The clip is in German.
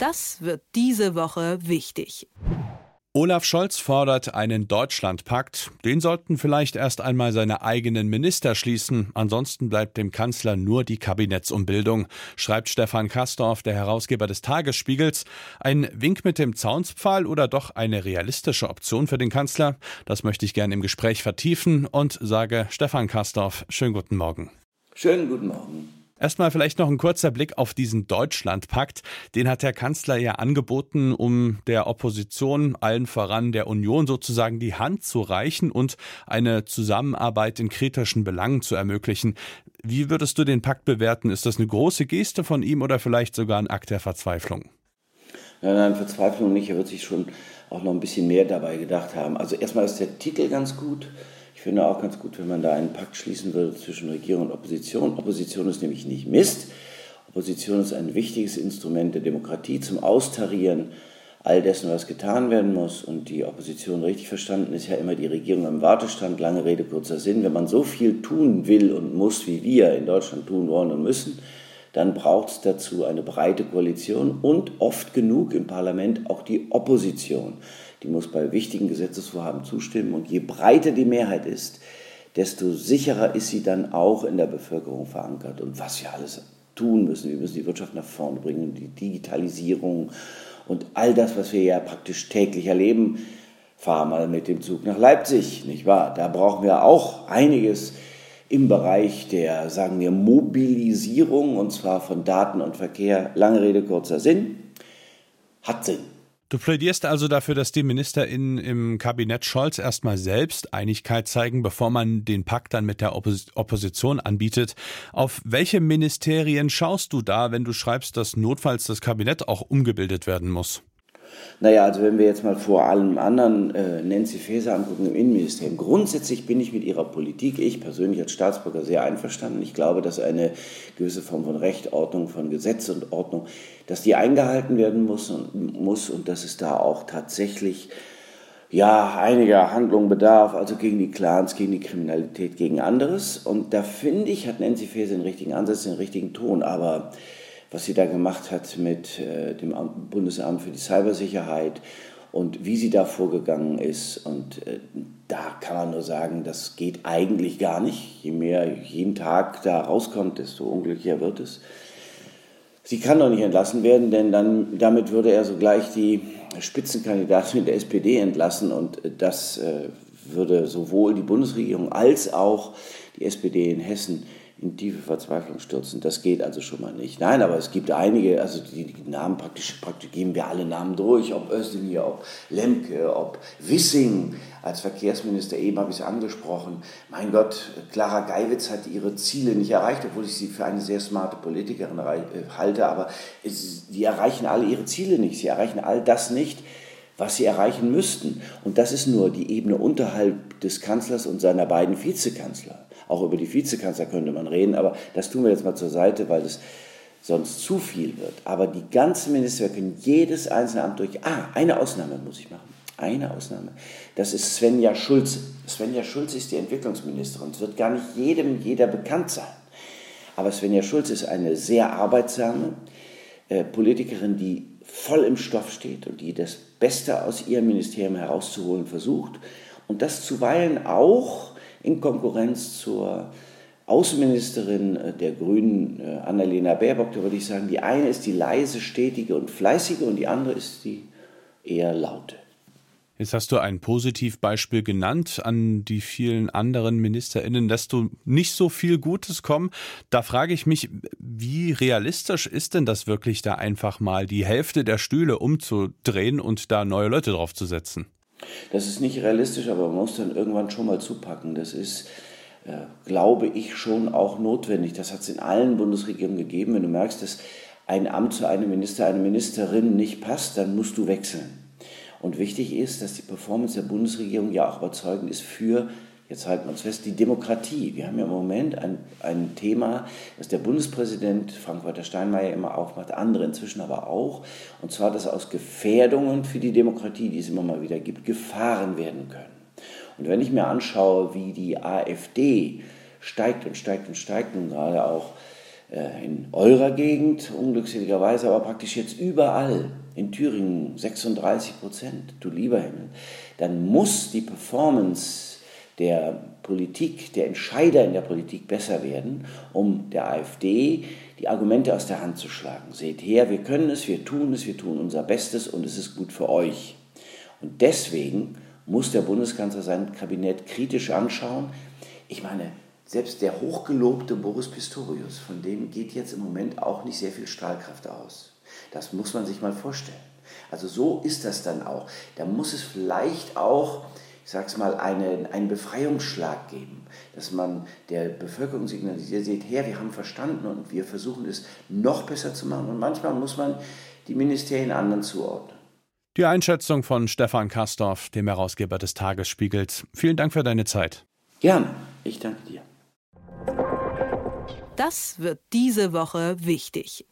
Das wird diese Woche wichtig. Olaf Scholz fordert einen Deutschlandpakt. Den sollten vielleicht erst einmal seine eigenen Minister schließen. Ansonsten bleibt dem Kanzler nur die Kabinettsumbildung, schreibt Stefan Kastorf, der Herausgeber des Tagesspiegels. Ein Wink mit dem Zaunspfahl oder doch eine realistische Option für den Kanzler? Das möchte ich gerne im Gespräch vertiefen und sage Stefan Kastorf, schönen guten Morgen. Schönen guten Morgen. Erstmal vielleicht noch ein kurzer Blick auf diesen Deutschlandpakt. Den hat der Kanzler ja angeboten, um der Opposition, allen voran der Union sozusagen die Hand zu reichen und eine Zusammenarbeit in kritischen Belangen zu ermöglichen. Wie würdest du den Pakt bewerten? Ist das eine große Geste von ihm oder vielleicht sogar ein Akt der Verzweiflung? Nein, nein, Verzweiflung nicht. Er wird sich schon auch noch ein bisschen mehr dabei gedacht haben. Also erstmal ist der Titel ganz gut. Ich finde auch ganz gut, wenn man da einen Pakt schließen würde zwischen Regierung und Opposition. Opposition ist nämlich nicht Mist. Opposition ist ein wichtiges Instrument der Demokratie zum Austarieren all dessen, was getan werden muss. Und die Opposition richtig verstanden ist ja immer die Regierung am Wartestand. Lange Rede, kurzer Sinn. Wenn man so viel tun will und muss, wie wir in Deutschland tun wollen und müssen, dann braucht es dazu eine breite Koalition und oft genug im Parlament auch die Opposition die muss bei wichtigen Gesetzesvorhaben zustimmen. Und je breiter die Mehrheit ist, desto sicherer ist sie dann auch in der Bevölkerung verankert. Und was wir alles tun müssen, wir müssen die Wirtschaft nach vorne bringen, die Digitalisierung und all das, was wir ja praktisch täglich erleben. Fahr mal mit dem Zug nach Leipzig, nicht wahr? Da brauchen wir auch einiges im Bereich der, sagen wir, Mobilisierung, und zwar von Daten und Verkehr. Lange Rede, kurzer Sinn. Hat Sinn. Du plädierst also dafür, dass die MinisterInnen im Kabinett Scholz erstmal selbst Einigkeit zeigen, bevor man den Pakt dann mit der Oppos Opposition anbietet. Auf welche Ministerien schaust du da, wenn du schreibst, dass notfalls das Kabinett auch umgebildet werden muss? Naja, also wenn wir jetzt mal vor allem anderen äh, Nancy Faeser angucken im Innenministerium. Grundsätzlich bin ich mit ihrer Politik, ich persönlich als Staatsbürger, sehr einverstanden. Ich glaube, dass eine gewisse Form von Rechtordnung, von Gesetz und Ordnung, dass die eingehalten werden muss und, muss und dass es da auch tatsächlich ja, einiger Handlungen bedarf, also gegen die Clans, gegen die Kriminalität, gegen anderes. Und da finde ich, hat Nancy Faeser den richtigen Ansatz, den richtigen Ton. Aber was sie da gemacht hat mit äh, dem Bundesamt für die Cybersicherheit und wie sie da vorgegangen ist. Und äh, da kann man nur sagen, das geht eigentlich gar nicht. Je mehr jeden Tag da rauskommt, desto unglücklicher wird es. Sie kann doch nicht entlassen werden, denn dann, damit würde er sogleich die Spitzenkandidatin der SPD entlassen und das äh, würde sowohl die Bundesregierung als auch die SPD in Hessen in tiefe Verzweiflung stürzen. Das geht also schon mal nicht. Nein, aber es gibt einige, also die, die Namen praktisch, praktisch geben wir alle Namen durch, ob Özdemir, ob Lemke, ob Wissing als Verkehrsminister, eben habe ich es angesprochen. Mein Gott, Clara Geiwitz hat ihre Ziele nicht erreicht, obwohl ich sie für eine sehr smarte Politikerin äh, halte, aber es, die erreichen alle ihre Ziele nicht. Sie erreichen all das nicht, was sie erreichen müssten. Und das ist nur die Ebene unterhalb des Kanzlers und seiner beiden Vizekanzler. Auch über die Vizekanzler könnte man reden, aber das tun wir jetzt mal zur Seite, weil das sonst zu viel wird. Aber die ganzen Minister können jedes einzelne Amt durch. Ah, eine Ausnahme muss ich machen. Eine Ausnahme. Das ist Svenja Schulze. Svenja Schulze ist die Entwicklungsministerin. Es wird gar nicht jedem, jeder bekannt sein. Aber Svenja Schulze ist eine sehr arbeitsame äh, Politikerin, die voll im Stoff steht und die das Beste aus ihrem Ministerium herauszuholen versucht. Und das zuweilen auch in Konkurrenz zur Außenministerin äh, der Grünen, äh, Annalena Baerbock, da würde ich sagen, die eine ist die leise, stetige und fleißige und die andere ist die eher laute. Jetzt hast du ein Positivbeispiel genannt an die vielen anderen MinisterInnen, dass du nicht so viel Gutes kommen. Da frage ich mich, wie realistisch ist denn das wirklich, da einfach mal die Hälfte der Stühle umzudrehen und da neue Leute draufzusetzen? Das ist nicht realistisch, aber man muss dann irgendwann schon mal zupacken. Das ist, äh, glaube ich, schon auch notwendig. Das hat es in allen Bundesregierungen gegeben. Wenn du merkst, dass ein Amt zu einem Minister, einer Ministerin nicht passt, dann musst du wechseln. Und wichtig ist, dass die Performance der Bundesregierung ja auch überzeugend ist für jetzt halten wir uns fest, die Demokratie. Wir haben ja im Moment ein, ein Thema, das der Bundespräsident Frank-Walter Steinmeier immer aufmacht, andere inzwischen aber auch, und zwar, dass aus Gefährdungen für die Demokratie, die es immer mal wieder gibt, gefahren werden können. Und wenn ich mir anschaue, wie die AfD steigt und steigt und steigt, nun gerade auch äh, in eurer Gegend, unglückseligerweise, aber praktisch jetzt überall, in Thüringen 36 Prozent, du lieber Himmel, dann muss die Performance der Politik, der Entscheider in der Politik besser werden, um der AfD die Argumente aus der Hand zu schlagen. Seht her, wir können es, wir tun es, wir tun unser Bestes und es ist gut für euch. Und deswegen muss der Bundeskanzler sein Kabinett kritisch anschauen. Ich meine, selbst der hochgelobte Boris Pistorius, von dem geht jetzt im Moment auch nicht sehr viel Strahlkraft aus. Das muss man sich mal vorstellen. Also so ist das dann auch. Da muss es vielleicht auch, ich sag's mal, einen, einen Befreiungsschlag geben, dass man der Bevölkerung signalisiert, seht her, wir haben verstanden und wir versuchen es noch besser zu machen. Und manchmal muss man die Ministerien anderen zuordnen. Die Einschätzung von Stefan Kastorf, dem Herausgeber des Tagesspiegels. Vielen Dank für deine Zeit. Gerne, ich danke dir. Das wird diese Woche wichtig.